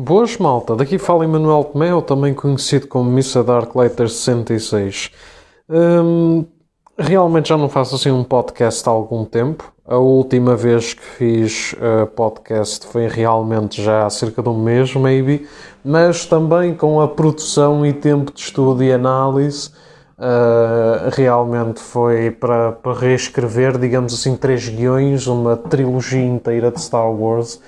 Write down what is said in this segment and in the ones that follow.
Boas malta, daqui fala Emanuel Tomeu, também conhecido como Missa Dark Later 66. Hum, realmente já não faço assim um podcast há algum tempo. A última vez que fiz uh, podcast foi realmente já há cerca de um mês, maybe, mas também com a produção e tempo de estudo e análise. Uh, realmente foi para, para reescrever, digamos assim, três guiões, uma trilogia inteira de Star Wars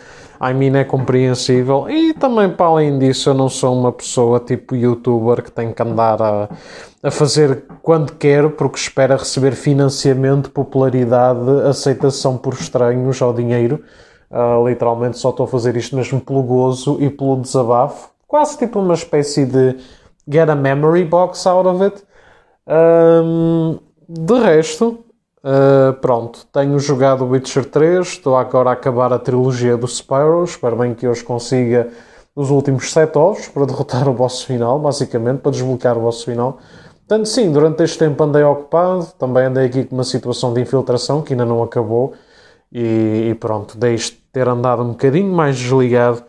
I mean, é compreensível. E também, para além disso, eu não sou uma pessoa tipo youtuber que tem que andar a, a fazer quando quer, porque espera receber financiamento, popularidade, aceitação por estranhos ou dinheiro. Uh, literalmente só estou a fazer isto mesmo pelo gozo e pelo desabafo. Quase tipo uma espécie de get a memory box out of it. Um, de resto, Uh, pronto, tenho jogado Witcher 3, estou agora a acabar a trilogia do Spyro, espero bem que hoje consiga os últimos 7 ovos para derrotar o boss final, basicamente, para desbloquear o boss final. Portanto, sim, durante este tempo andei ocupado, também andei aqui com uma situação de infiltração que ainda não acabou e, e pronto, deixe de ter andado um bocadinho mais desligado,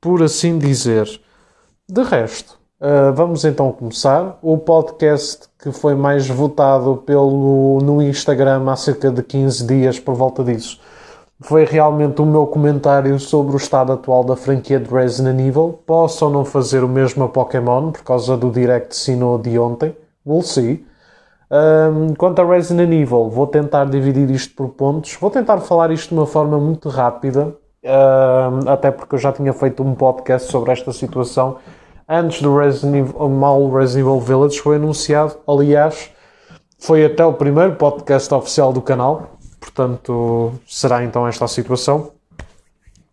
por assim dizer. De resto, Uh, vamos então começar. O podcast que foi mais votado pelo, no Instagram há cerca de 15 dias, por volta disso, foi realmente o meu comentário sobre o estado atual da franquia de Resident Evil. Posso ou não fazer o mesmo a Pokémon por causa do Direct Sino de ontem. We'll see. Um, quanto a Resident Evil, vou tentar dividir isto por pontos. Vou tentar falar isto de uma forma muito rápida, um, até porque eu já tinha feito um podcast sobre esta situação antes do Resident Evil, mal Resident Evil Village foi anunciado. Aliás, foi até o primeiro podcast oficial do canal. Portanto, será então esta a situação.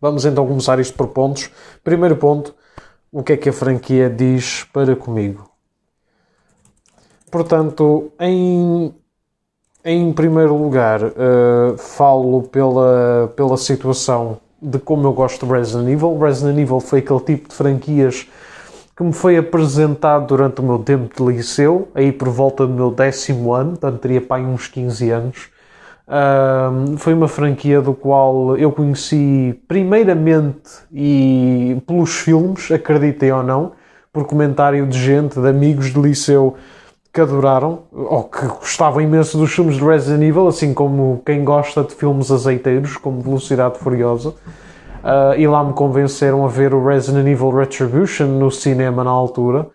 Vamos então começar isto por pontos. Primeiro ponto, o que é que a franquia diz para comigo? Portanto, em, em primeiro lugar, uh, falo pela, pela situação de como eu gosto de Resident Evil. Resident Evil foi aquele tipo de franquias que me foi apresentado durante o meu tempo de liceu, aí por volta do meu décimo ano, portanto teria pai uns 15 anos. Uh, foi uma franquia do qual eu conheci primeiramente e pelos filmes, acreditem ou não, por comentário de gente, de amigos de liceu que adoraram ou que gostavam imenso dos filmes de Resident Evil, assim como quem gosta de filmes azeiteiros, como Velocidade Furiosa. Uh, e lá me convenceram a ver o Resident Evil Retribution no cinema na altura.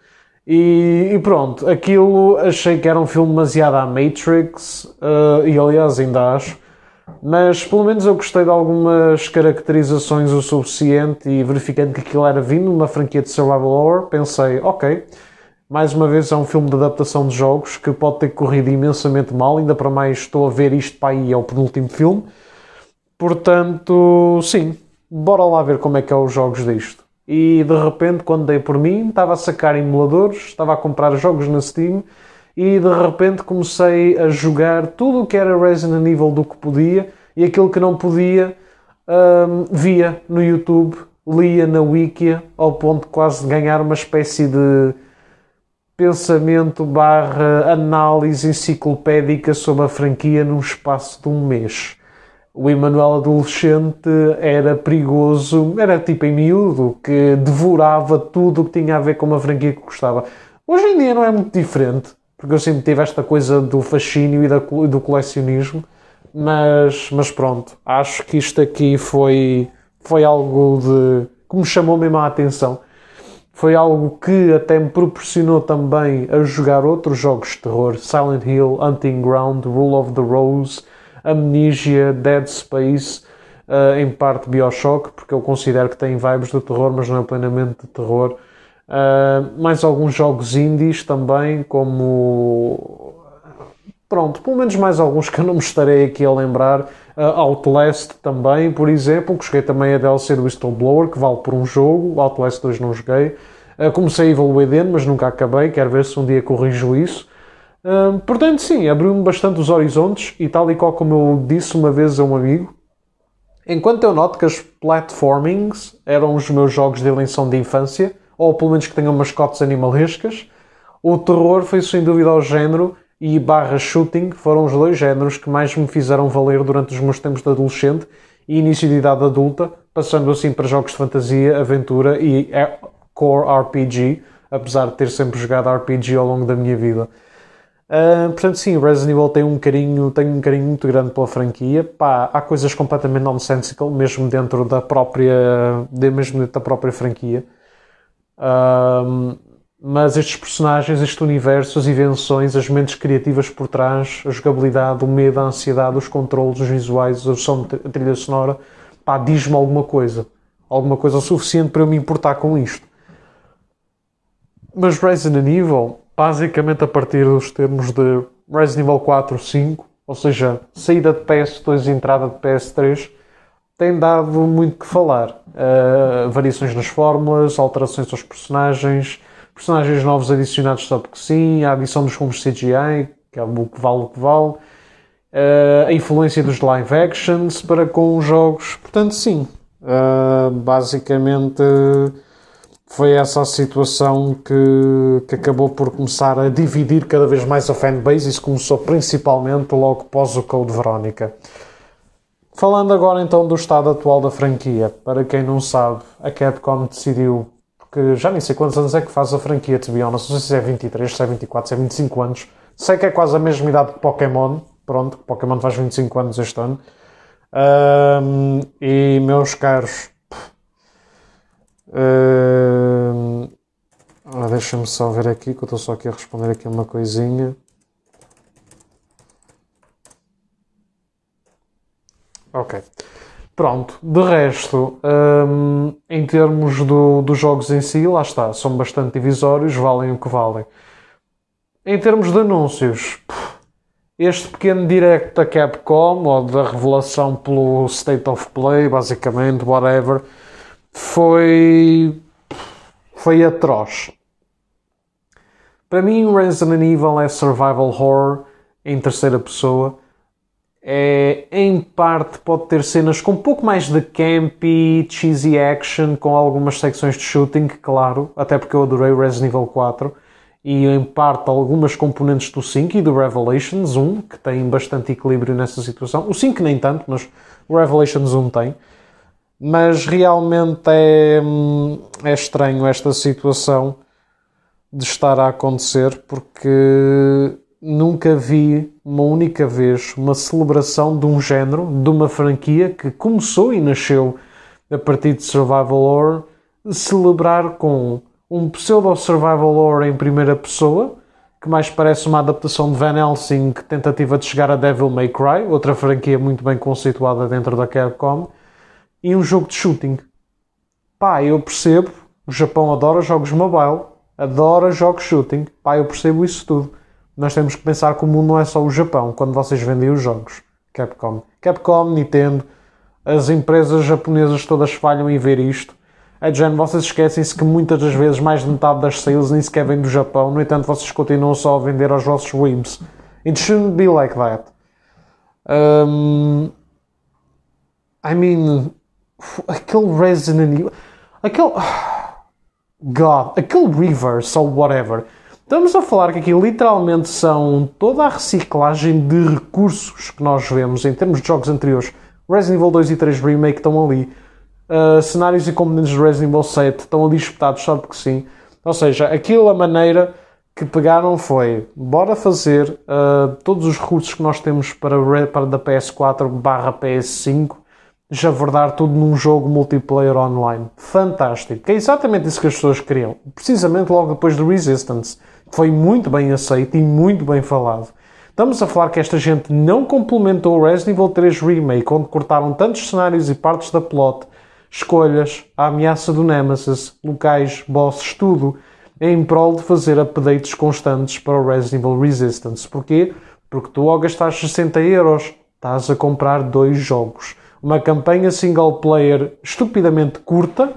E, e pronto, aquilo achei que era um filme demasiado à Matrix, uh, e aliás ainda acho, mas pelo menos eu gostei de algumas caracterizações o suficiente e verificando que aquilo era vindo uma franquia de survival horror, pensei, ok, mais uma vez é um filme de adaptação de jogos que pode ter corrido imensamente mal, ainda para mais estou a ver isto para aí, é o penúltimo filme. Portanto, sim, bora lá ver como é que é os jogos disto. E de repente, quando dei por mim, estava a sacar emuladores, estava a comprar jogos na Steam e de repente comecei a jogar tudo o que era Resident Evil do que podia e aquilo que não podia um, via no YouTube, lia na Wikia, ao ponto de quase ganhar uma espécie de pensamento barra análise enciclopédica sobre a franquia num espaço de um mês o Emanuel adolescente era perigoso, era tipo em miúdo, que devorava tudo o que tinha a ver com uma franquia que gostava. Hoje em dia não é muito diferente, porque eu sempre tive esta coisa do fascínio e do colecionismo, mas, mas pronto, acho que isto aqui foi, foi algo de, que me chamou mesmo a atenção. Foi algo que até me proporcionou também a jogar outros jogos de terror, Silent Hill, Hunting Ground, Rule of the Rose, Amnesia, Dead Space, uh, em parte Bioshock, porque eu considero que tem vibes de terror, mas não é plenamente de terror. Uh, mais alguns jogos indies também, como. Pronto, pelo menos mais alguns que eu não me estarei aqui a lembrar. Uh, Outlast também, por exemplo, que joguei também a DLC do Whistleblower, que vale por um jogo. Outlast 2 não joguei. Uh, comecei Evil Within, mas nunca acabei. Quero ver se um dia corrijo isso portanto, sim, abriu-me bastante os horizontes e tal e qual como eu disse uma vez a um amigo, enquanto eu noto que as platformings eram os meus jogos de eleição de infância, ou pelo menos que tenham mascotes animalescas, o terror foi sem dúvida o género e barra shooting foram os dois géneros que mais me fizeram valer durante os meus tempos de adolescente e início de idade adulta, passando assim para jogos de fantasia, aventura e core RPG, apesar de ter sempre jogado RPG ao longo da minha vida. Uh, portanto, sim, Resident Evil tem um carinho, tem um carinho muito grande pela franquia. Pá, há coisas completamente nonsensical, mesmo dentro da própria, mesmo dentro da própria franquia. Uh, mas estes personagens, este universo, as invenções, as mentes criativas por trás, a jogabilidade, o medo, a ansiedade, os controles, os visuais, a som de trilha sonora, pá, diz-me alguma coisa. Alguma coisa o suficiente para eu me importar com isto. Mas Resident Evil, basicamente a partir dos termos de Resident Evil 4, 5, ou seja, saída de PS2 e entrada de PS3, tem dado muito que falar. Uh, variações nas fórmulas, alterações aos personagens, personagens novos adicionados só porque sim, a adição dos filmes CGI, que é o que vale o que vale, uh, a influência dos live actions para com os jogos. Portanto, sim, uh, basicamente foi essa a situação que, que acabou por começar a dividir cada vez mais a fanbase. Isso começou principalmente logo pós o Code Verónica. Falando agora então do estado atual da franquia, para quem não sabe, a Capcom decidiu que já nem sei quantos anos é que faz a franquia, de honest. Não sei se é 23, se é 24, se é 25 anos. Sei que é quase a mesma idade que Pokémon. Pronto, Pokémon faz 25 anos este ano. Um, e, meus caros, uh, deixa-me só ver aqui, que eu estou só aqui a responder aqui uma coisinha. Ok. Pronto, de resto, um, em termos do, dos jogos em si, lá está, são bastante divisórios, valem o que valem. Em termos de anúncios, este pequeno direct da Capcom, ou da revelação pelo State of Play, basicamente, whatever, foi. foi atroz. Para mim, Resident Evil é survival horror em terceira pessoa é, em parte pode ter cenas com um pouco mais de campy, cheesy action, com algumas secções de shooting, claro, até porque eu adorei Resident Evil 4, e em parte algumas componentes do 5 e do Revelations 1, que têm bastante equilíbrio nessa situação. O 5 nem tanto, mas o Revelations 1 tem. Mas realmente é, hum, é estranho esta situação de estar a acontecer, porque nunca vi uma única vez uma celebração de um género, de uma franquia que começou e nasceu a partir de Survival Horror, celebrar com um pseudo Survival Horror em primeira pessoa, que mais parece uma adaptação de Van Helsing, tentativa de chegar a Devil May Cry, outra franquia muito bem conceituada dentro da Capcom, e um jogo de shooting. Pá, eu percebo, o Japão adora jogos mobile, adora jogos shooting, pá, eu percebo isso tudo nós temos que pensar que o mundo não é só o Japão quando vocês vendem os jogos. Capcom. Capcom, Nintendo, as empresas japonesas todas falham em ver isto. É de vocês esquecem-se que muitas das vezes mais de metade das sales nem sequer vem do Japão, no entanto vocês continuam só a vender aos vossos whims. It shouldn't be like that. Um, I mean, aquele Resident Evil, aquele. God, aquele Reverse ou whatever Estamos a falar que aqui literalmente são toda a reciclagem de recursos que nós vemos em termos de jogos anteriores. Resident Evil 2 e 3 Remake estão ali. Uh, cenários e componentes de Resident Evil 7 estão ali espetados só porque sim. Ou seja, aquilo a maneira que pegaram foi bora fazer uh, todos os recursos que nós temos para, para da PS4 barra PS5 javardar tudo num jogo multiplayer online. Fantástico. Que é exatamente isso que as pessoas queriam. Precisamente logo depois do Resistance foi muito bem aceito e muito bem falado. Estamos a falar que esta gente não complementou o Resident Evil 3 Remake, onde cortaram tantos cenários e partes da plot, escolhas, a ameaça do Nemesis, locais, bosses, tudo, em prol de fazer updates constantes para o Resident Evil Resistance. Porquê? Porque tu ao gastar 60 euros estás a comprar dois jogos. Uma campanha single player estupidamente curta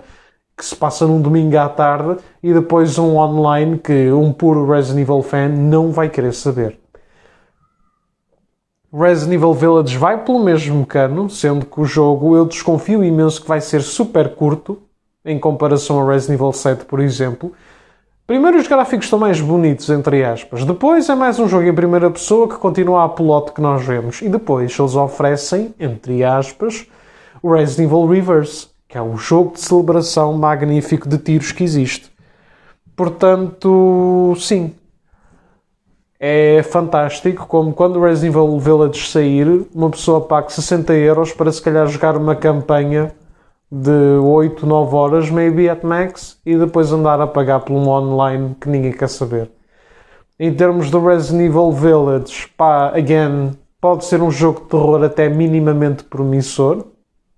que se passa num domingo à tarde e depois um online que um puro Resident Evil fan não vai querer saber. Resident Evil Village vai pelo mesmo cano, sendo que o jogo eu desconfio imenso que vai ser super curto em comparação ao Resident Evil 7, por exemplo. Primeiro, os gráficos estão mais bonitos, entre aspas. Depois, é mais um jogo em primeira pessoa que continua a pelote que nós vemos. E depois, eles oferecem, entre aspas, o Resident Evil Reverse, que é o jogo de celebração magnífico de tiros que existe. Portanto, sim, é fantástico como quando o Resident Evil Village sair, uma pessoa paga 60 euros para se calhar jogar uma campanha de 8, 9 horas, maybe at max, e depois andar a pagar por um online que ninguém quer saber. Em termos do Resident Evil Village, pá, again, pode ser um jogo de terror até minimamente promissor.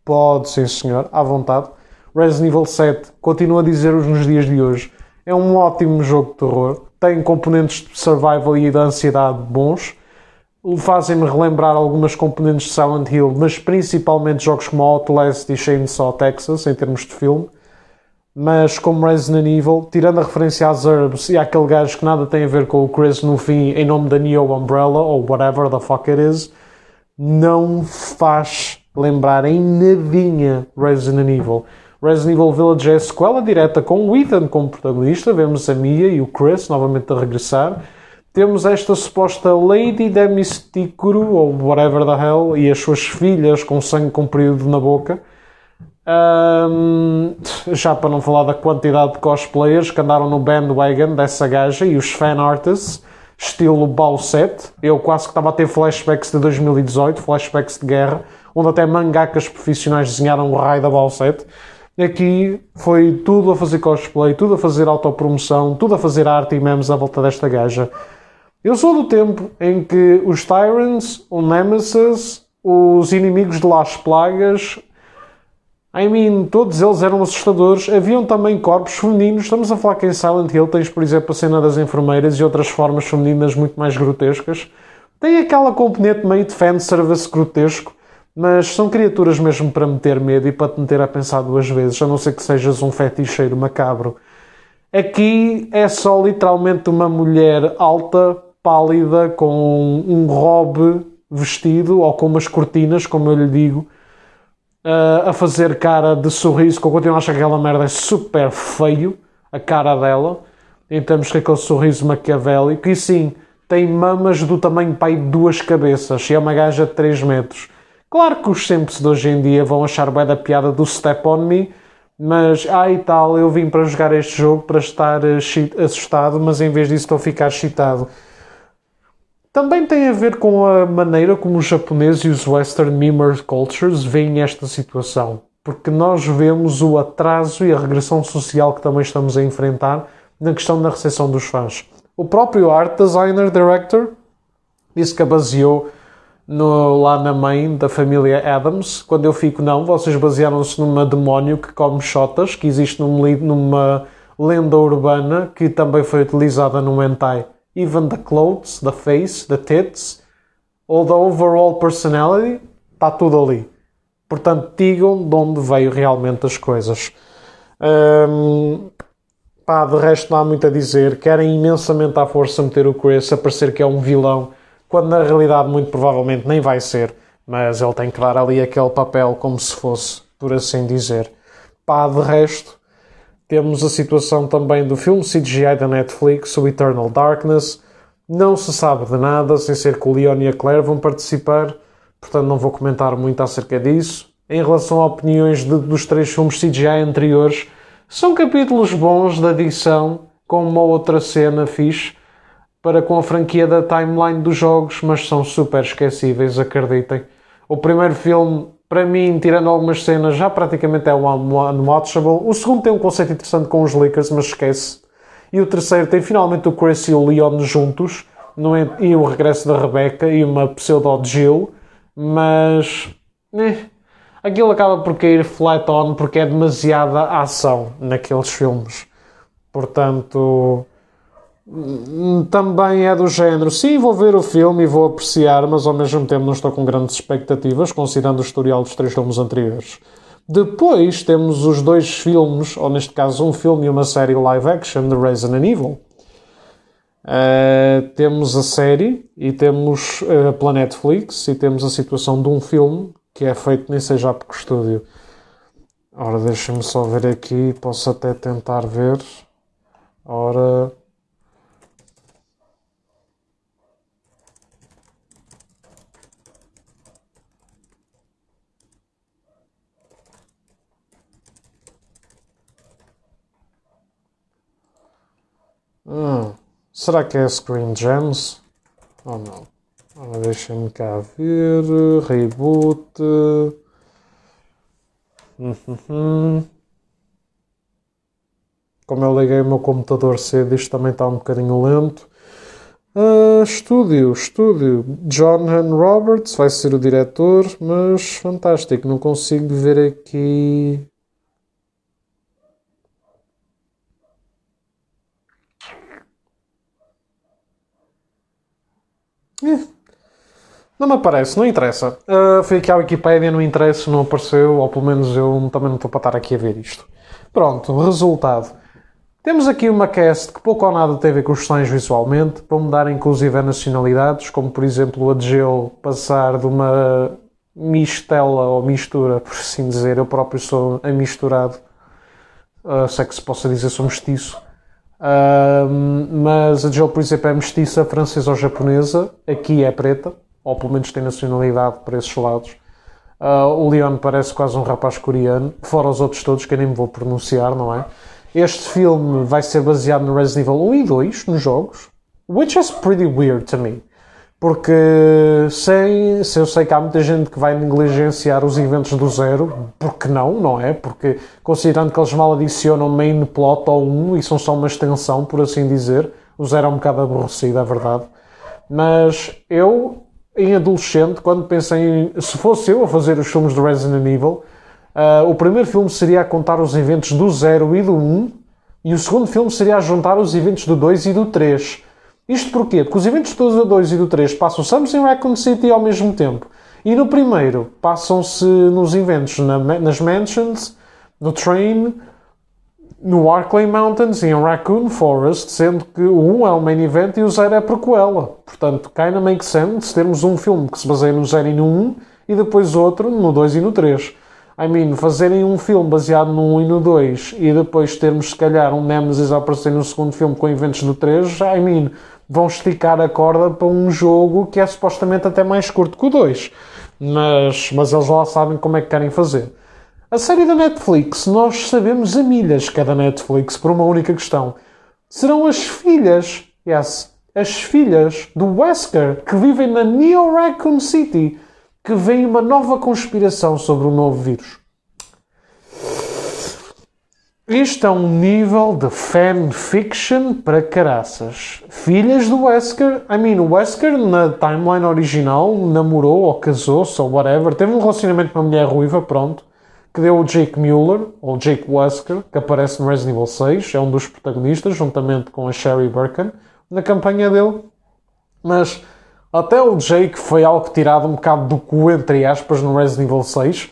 Pode, sim senhor, à vontade. Resident Evil 7, continuo a dizer-vos nos dias de hoje, é um ótimo jogo de terror. Tem componentes de survival e de ansiedade bons. Fazem-me relembrar algumas componentes de Silent Hill, mas principalmente jogos como Outlast e Chainsaw Texas, em termos de filme mas como Resident Evil, tirando a referência às herbs e àquele gajo que nada tem a ver com o Chris no fim, em nome da Neo Umbrella ou whatever the fuck it is, não faz lembrar em nadinha Resident Evil. Resident Evil Village é a sequela direta com o Ethan como protagonista, vemos a Mia e o Chris novamente a regressar. Temos esta suposta Lady Demisticuro, ou whatever the hell, e as suas filhas com sangue comprido na boca um, já para não falar da quantidade de cosplayers que andaram no bandwagon dessa gaja e os fan artists, estilo Bowset. Eu quase que estava a ter flashbacks de 2018, flashbacks de guerra, onde até mangakas profissionais desenharam o raio da Bowset. Aqui foi tudo a fazer cosplay, tudo a fazer autopromoção, tudo a fazer arte e memes à volta desta gaja. Eu sou do tempo em que os Tyrants, o Nemesis, os inimigos de Las Plagas, I mean, todos eles eram assustadores. Haviam também corpos femininos. Estamos a falar que em Silent Hill tens, por exemplo, a cena das enfermeiras e outras formas femininas muito mais grotescas. Tem aquela componente meio de fanservice grotesco, mas são criaturas mesmo para meter medo e para te meter a pensar duas vezes, a não ser que sejas um feticheiro macabro. Aqui é só literalmente uma mulher alta, pálida, com um robe vestido ou com umas cortinas, como eu lhe digo a fazer cara de sorriso, que eu continuo a achar que aquela merda é super feio, a cara dela, em termos de aquele sorriso maquiavélico, e sim, tem mamas do tamanho pai de duas cabeças, e é uma gaja de 3 metros. Claro que os simples de hoje em dia vão achar bem da piada do Step On Me, mas, ai ah, tal, eu vim para jogar este jogo para estar uh, assustado, mas em vez disso estou a ficar excitado. Também tem a ver com a maneira como os japoneses e os Western Mimmer Cultures veem esta situação, porque nós vemos o atraso e a regressão social que também estamos a enfrentar na questão da recepção dos fãs. O próprio art designer director disse que a baseou no, lá na mãe da família Adams. Quando eu fico, não, vocês basearam-se numa demónio que come shotas, que existe numa lenda urbana que também foi utilizada no hentai even the clothes, the face, the tits, all the overall personality, está tudo ali. Portanto, digam de onde veio realmente as coisas. Um, pá, de resto não há muito a dizer. Querem imensamente à força meter o Chris a parecer que é um vilão, quando na realidade muito provavelmente nem vai ser. Mas ele tem que dar ali aquele papel como se fosse, por assim dizer. Pá, de resto, temos a situação também do filme CGI da Netflix, o Eternal Darkness. Não se sabe de nada, sem ser que o Leon e a Claire vão participar, portanto não vou comentar muito acerca disso. Em relação a opiniões de, dos três filmes CGI anteriores, são capítulos bons da adição, com uma outra cena fixe, para com a franquia da timeline dos jogos, mas são super esquecíveis, acreditem. O primeiro filme para mim, tirando algumas cenas, já praticamente é um unwatchable. O segundo tem um conceito interessante com os Lakers, mas esquece. E o terceiro tem finalmente o Chris e o Leon juntos, é, e o regresso da Rebecca e uma pseudo Jill, mas eh, aquilo acaba por cair flat on porque é demasiada ação naqueles filmes. Portanto, também é do género. Sim, vou ver o filme e vou apreciar, mas ao mesmo tempo não estou com grandes expectativas, considerando o historial dos três filmes anteriores. Depois temos os dois filmes, ou neste caso um filme e uma série live action de Resident Evil. Uh, temos a série e temos uh, pela Netflix e temos a situação de um filme que é feito nem seja por estúdio. Ora, deixem-me só ver aqui, posso até tentar ver. Ora, Ah, será que é Screen Gems? Ou não? Ah, Deixem-me cá ver. Reboot. Uhum. Como eu liguei o meu computador cedo, isto também está um bocadinho lento. Uh, estúdio, estúdio. John Han Roberts vai ser o diretor, mas fantástico, não consigo ver aqui. Não me aparece, não interessa. Uh, fui aqui à Wikipedia, não interessa, não apareceu, ou pelo menos eu também não estou para estar aqui a ver isto. Pronto, resultado. Temos aqui uma cast que pouco ou nada tem a ver com os sonhos visualmente, para mudar inclusive a nacionalidades, como por exemplo a de Geo passar de uma mistela ou mistura, por assim dizer, eu próprio sou amisturado, uh, se é que se possa dizer sou mestiço, uh, mas a Geo por exemplo é mestiça francesa ou japonesa, aqui é preta, ou pelo menos tem nacionalidade para esses lados. Uh, o Leon parece quase um rapaz coreano, fora os outros todos que eu nem me vou pronunciar, não é? Este filme vai ser baseado no Resident Evil 1 e 2, nos jogos, which is pretty weird to me. Porque se eu sei que há muita gente que vai negligenciar os eventos do zero, porque não, não é? Porque considerando que eles mal adicionam main plot ao 1 e são só uma extensão, por assim dizer, o zero é um bocado aborrecido, é verdade. Mas eu, em adolescente, quando pensei em. Se fosse eu a fazer os filmes do Resident Evil, Uh, o primeiro filme seria a contar os eventos do 0 e do 1, um, e o segundo filme seria a juntar os eventos do 2 e do 3. Isto porquê? Porque os eventos do 2 e do 3 passam-se em Raccoon City ao mesmo tempo. E no primeiro passam-se nos eventos na, nas Mansions, no Train, no Arklay Mountains e em Raccoon Forest, sendo que o 1 é o main event e o 0 é a prequela. Portanto, kinda make sense termos um filme que se baseia no 0 e no 1 e depois outro no 2 e no 3. I mean, fazerem um filme baseado no 1 e no 2 e depois termos, se calhar, um Nemesis a aparecer no segundo filme com eventos do 3, I mean, vão esticar a corda para um jogo que é supostamente até mais curto que o 2. Mas, mas eles lá sabem como é que querem fazer. A série da Netflix, nós sabemos a milhas que é da Netflix por uma única questão. Serão as filhas, yes, as filhas do Wesker que vivem na Neo Raccoon City que vem uma nova conspiração sobre o novo vírus. Isto é um nível de fanfiction para caraças. Filhas do Wesker. I mean, o Wesker na timeline original namorou ou casou-se ou whatever. Teve um relacionamento com uma mulher ruiva, pronto. Que deu o Jake Mueller, ou Jake Wesker, que aparece no Resident Evil 6. É um dos protagonistas, juntamente com a Sherry Birkin, na campanha dele. Mas até o Jake foi algo tirado um bocado do cu, entre aspas, no Resident Evil 6.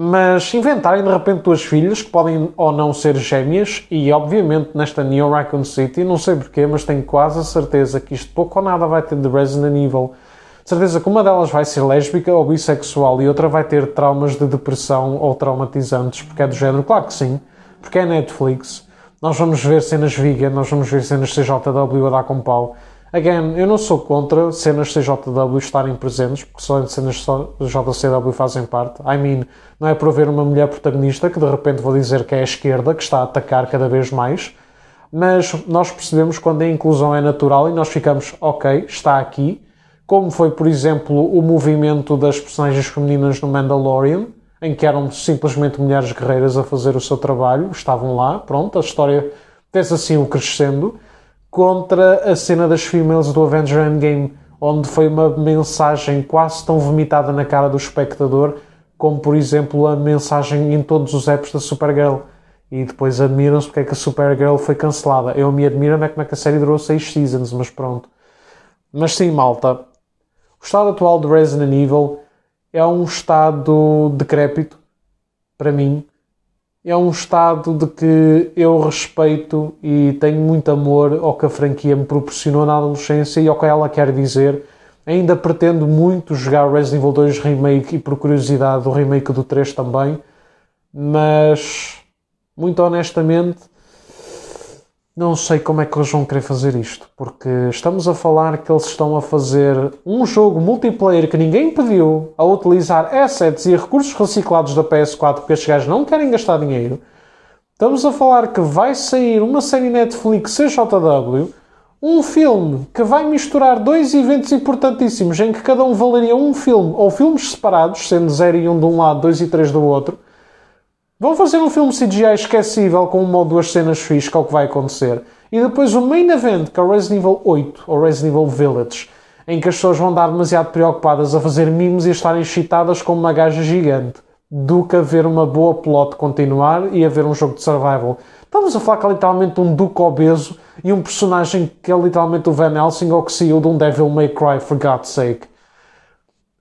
Mas inventarem de repente duas filhas que podem ou não ser gêmeas, e obviamente nesta Neo Raccoon City, não sei porquê, mas tenho quase a certeza que isto pouco ou nada vai ter de Resident Evil. Certeza que uma delas vai ser lésbica ou bissexual e outra vai ter traumas de depressão ou traumatizantes, porque é do género, claro que sim, porque é Netflix. Nós vamos ver cenas vegan, nós vamos ver cenas CJW a dar com pau. Again, eu não sou contra cenas CJW estarem presentes, porque só cenas JCW fazem parte. I mean, não é por haver uma mulher protagonista que de repente vou dizer que é a esquerda que está a atacar cada vez mais, mas nós percebemos quando a inclusão é natural e nós ficamos, ok, está aqui, como foi, por exemplo, o movimento das personagens femininas no Mandalorian, em que eram simplesmente mulheres guerreiras a fazer o seu trabalho, estavam lá, pronto, a história fez assim o crescendo contra a cena das females do Avenger Endgame, onde foi uma mensagem quase tão vomitada na cara do espectador como, por exemplo, a mensagem em todos os apps da Supergirl. E depois admiram-se porque é que a Supergirl foi cancelada. Eu me admiro é como é que a série durou 6 seasons, mas pronto. Mas sim, malta. O estado atual de Resident Evil é um estado decrépito, para mim, é um estado de que eu respeito e tenho muito amor ao que a franquia me proporcionou na adolescência e ao que ela quer dizer. Ainda pretendo muito jogar Resident Evil 2 Remake e, por curiosidade, o remake do 3 também, mas, muito honestamente, não sei como é que eles vão querer fazer isto, porque estamos a falar que eles estão a fazer um jogo multiplayer que ninguém pediu, a utilizar assets e recursos reciclados da PS4 porque estes gajos não querem gastar dinheiro. Estamos a falar que vai sair uma série Netflix CJW, um filme que vai misturar dois eventos importantíssimos em que cada um valeria um filme ou filmes separados, sendo 0 e 1 um de um lado, 2 e 3 do outro. Vão fazer um filme CGI esquecível com uma ou duas cenas fixas, que é o que vai acontecer. E depois o main event, que é o Resident Evil 8, ou Resident Evil Village, em que as pessoas vão estar demasiado preocupadas a fazer mimos e a estarem excitadas com uma gaja gigante, do que haver uma boa plot continuar e haver um jogo de survival. Estamos a falar que é literalmente um duque obeso e um personagem que é literalmente o Van Helsing ou que saiu de um Devil May Cry, for God's sake.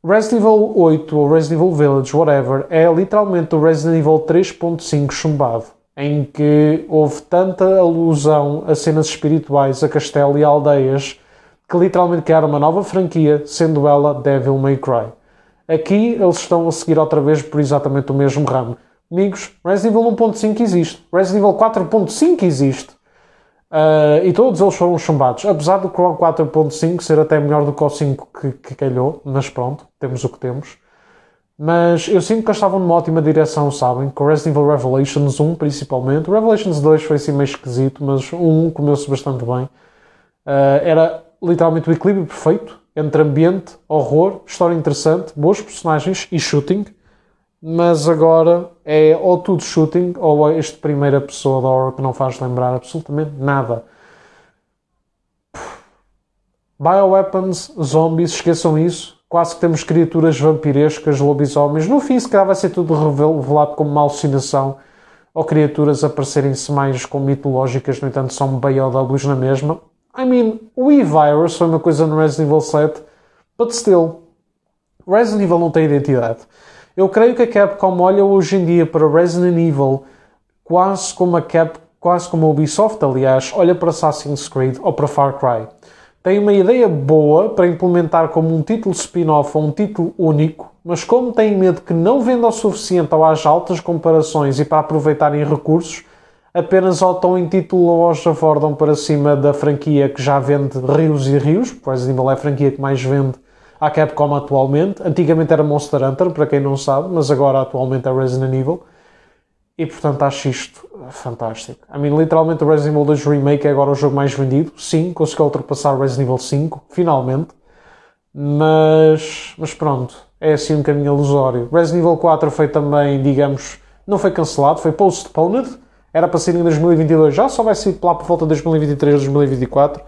Resident Evil 8 ou Resident Evil Village, whatever, é literalmente o Resident Evil 3.5 chumbado, em que houve tanta alusão a cenas espirituais, a castelo e aldeias, que literalmente criaram uma nova franquia, sendo ela Devil May Cry. Aqui eles estão a seguir outra vez por exatamente o mesmo ramo. Amigos, Resident Evil 1.5 existe, Resident Evil 4.5 existe. Uh, e todos eles foram chumbados. Apesar do 4.5 ser até melhor do que o 5 que, que calhou, mas pronto, temos o que temos. Mas eu sinto que eles estavam numa ótima direção, sabem? Com Resident Evil Revelations 1, principalmente. O Revelations 2 foi assim meio esquisito, mas o 1 comeu-se bastante bem. Uh, era literalmente o equilíbrio perfeito entre ambiente, horror, história interessante, bons personagens e shooting. Mas agora é ou tudo shooting ou é este primeira pessoa de horror que não faz lembrar absolutamente nada. Bioweapons, zombies, esqueçam isso. Quase que temos criaturas vampirescas, lobisomens. No fim, se calhar vai ser tudo revelado como uma alucinação ou criaturas aparecerem-se mais como mitológicas, no entanto, são BOWs na mesma. I mean, o E-Virus foi uma coisa no Resident Evil 7, but still, Resident Evil não tem identidade. Eu creio que a Capcom olha hoje em dia para Resident Evil quase como a Cap, quase como a Ubisoft, aliás, olha para Assassin's Creed ou para Far Cry. Tem uma ideia boa para implementar como um título spin-off ou um título único, mas como tem medo que não venda o suficiente ou haja altas comparações e para aproveitarem recursos, apenas ou em título ou já afordam para cima da franquia que já vende rios e rios, porque Resident Evil é a franquia que mais vende à Capcom atualmente. Antigamente era Monster Hunter, para quem não sabe, mas agora atualmente é Resident Evil. E portanto acho isto fantástico. I mean, literalmente o Resident Evil 2 Remake é agora o jogo mais vendido. Sim, conseguiu ultrapassar o Resident Evil 5, finalmente. Mas, mas pronto, é assim um caminho ilusório. Resident Evil 4 foi também, digamos, não foi cancelado, foi postponed era para ser em 2022, já só vai ser lá por volta de 2023, 2024,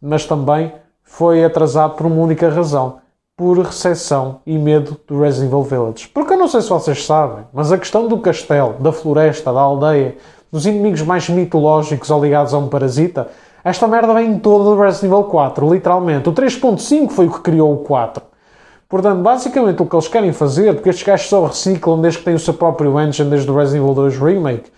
mas também foi atrasado por uma única razão, por recessão e medo do Resident Evil Village. Porque eu não sei se vocês sabem, mas a questão do castelo, da floresta, da aldeia, dos inimigos mais mitológicos ou ligados a um parasita, esta merda vem toda do Resident Evil 4, literalmente. O 3.5 foi o que criou o 4. Portanto, basicamente o que eles querem fazer, porque estes gajos só reciclam desde que têm o seu próprio engine, desde o Resident Evil 2 Remake,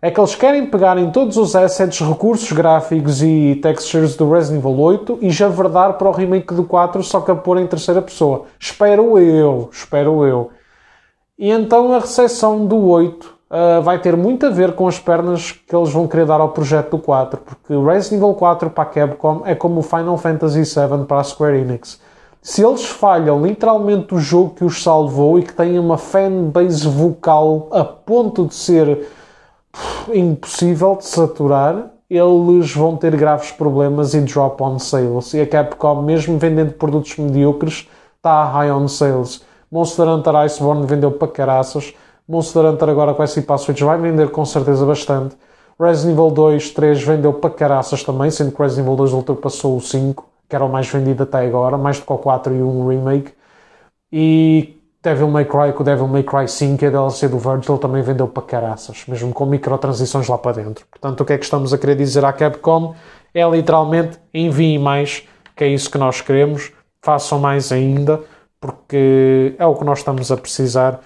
é que eles querem pegar em todos os assets, recursos gráficos e textures do Resident Evil 8 e javardar para o remake do 4, só que a pôr em terceira pessoa. Espero eu, espero eu. E então a recepção do 8 uh, ah, vai ter muito a ver com as pernas que eles vão querer dar ao projeto do 4, porque Resident Evil 4 para a Capcom é como o Final Fantasy VII para a Square Enix. Se eles falham literalmente o jogo que os salvou e que tem uma fanbase vocal a ponto de ser impossível de saturar, eles vão ter graves problemas e drop on sales. E a Capcom, mesmo vendendo produtos medíocres, está high on sales. Monster Hunter Iceborne vendeu para caraças. Monster Hunter agora com esse para Switch vai vender com certeza bastante. Resident Evil 2, 3 vendeu para caraças também, sendo que Resident Evil 2 ultrapassou o 5, que era o mais vendido até agora, mais do que o 4 e um remake. E Devil May Cry, com o Devil May Cry 5 a DLC do Virgil também vendeu para caraças, mesmo com microtransições lá para dentro. Portanto, o que é que estamos a querer dizer à Capcom é literalmente enviem mais, que é isso que nós queremos, façam mais ainda, porque é o que nós estamos a precisar,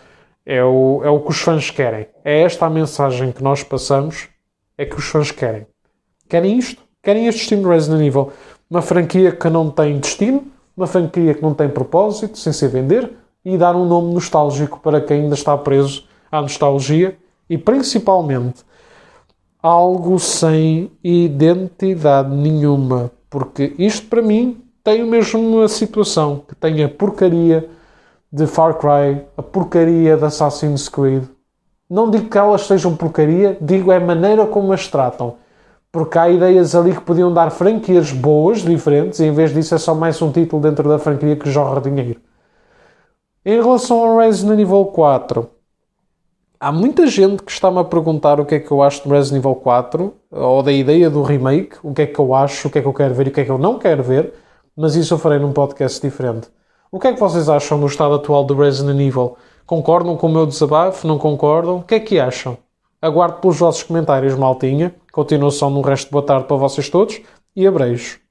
é o, é o que os fãs querem. É esta a mensagem que nós passamos, é que os fãs querem. Querem isto? Querem este destino Resident Evil. Uma franquia que não tem destino, uma franquia que não tem propósito, sem se vender, e dar um nome nostálgico para quem ainda está preso à nostalgia e principalmente algo sem identidade nenhuma, porque isto para mim tem mesmo uma situação que tem a porcaria de Far Cry, a porcaria de Assassin's Creed, Não digo que elas sejam porcaria, digo é a maneira como as tratam. Porque há ideias ali que podiam dar franquias boas, diferentes, e em vez disso é só mais um título dentro da franquia que jorra dinheiro. Em relação ao Resident Evil 4, há muita gente que está-me a perguntar o que é que eu acho do Resident Evil 4, ou da ideia do remake, o que é que eu acho, o que é que eu quero ver e o que é que eu não quero ver, mas isso eu farei num podcast diferente. O que é que vocês acham do estado atual do Resident Evil? Concordam com o meu desabafo? Não concordam? O que é que acham? Aguardo pelos vossos comentários, maltinha. Continuação no resto de boa tarde para vocês todos e abreijo.